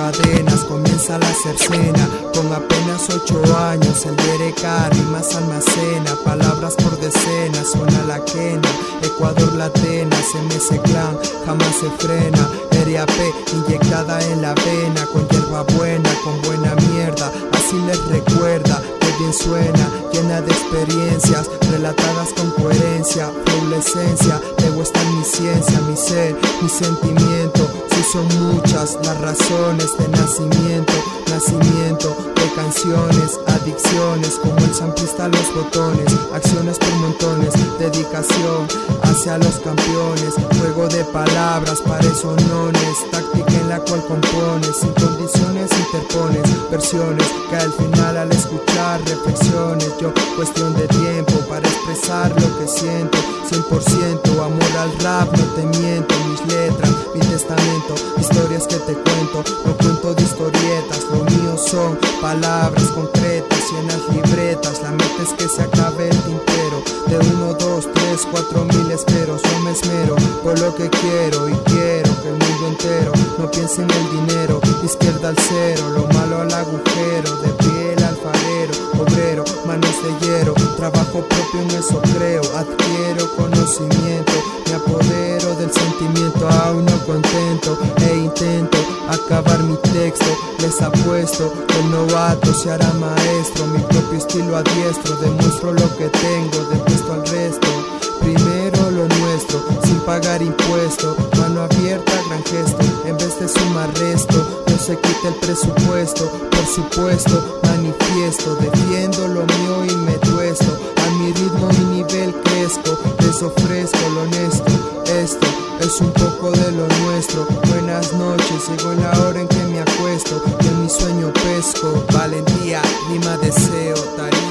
cadenas, comienza la cercena. Con apenas ocho años, el Derek más almacena. Palabras por decenas, suena la quena. Ecuador Latena, MS Clan, jamás se frena. P inyectada en la vena, con hierba buena, con buena mierda. Así les recuerda bien suena, llena de experiencias, relatadas con coherencia, la esencia. Debo estar mi ciencia, mi ser, mi sentimiento son muchas las razones de nacimiento, nacimiento de canciones, adicciones, como el samplista a los botones, acciones por montones, dedicación hacia los campeones, juego de palabras, pares o nones, táctica en la cual compones, sin condiciones interpones, versiones que al final al escuchar reflexiones, yo cuestión de tiempo para expresar lo que siento, 100% amor al rap, no te miento, mis letras, mi testamento historias que te cuento, no cuento de historietas, lo mío son palabras concretas y en las libretas, la meta es que se acabe el tintero, de uno, dos, tres, cuatro mil esperos, yo me esmero por lo que quiero y quiero que el mundo entero no piense en el dinero, izquierda al cero, lo malo al agujero, de trabajo propio en eso creo, adquiero conocimiento, me apodero del sentimiento, aún no contento e intento acabar mi texto. Les apuesto que el novato se hará maestro, mi propio estilo adiestro, demuestro lo que tengo, depuesto al resto. Primero lo nuestro, sin pagar impuesto, mano abierta, gran gesto, en vez de sumar resto, no se quita el presupuesto, por supuesto, manifiesto, esto es un poco de lo nuestro. Buenas noches, llegó la hora en que me acuesto, y en mi sueño pesco, valentía, rima deseo, tarea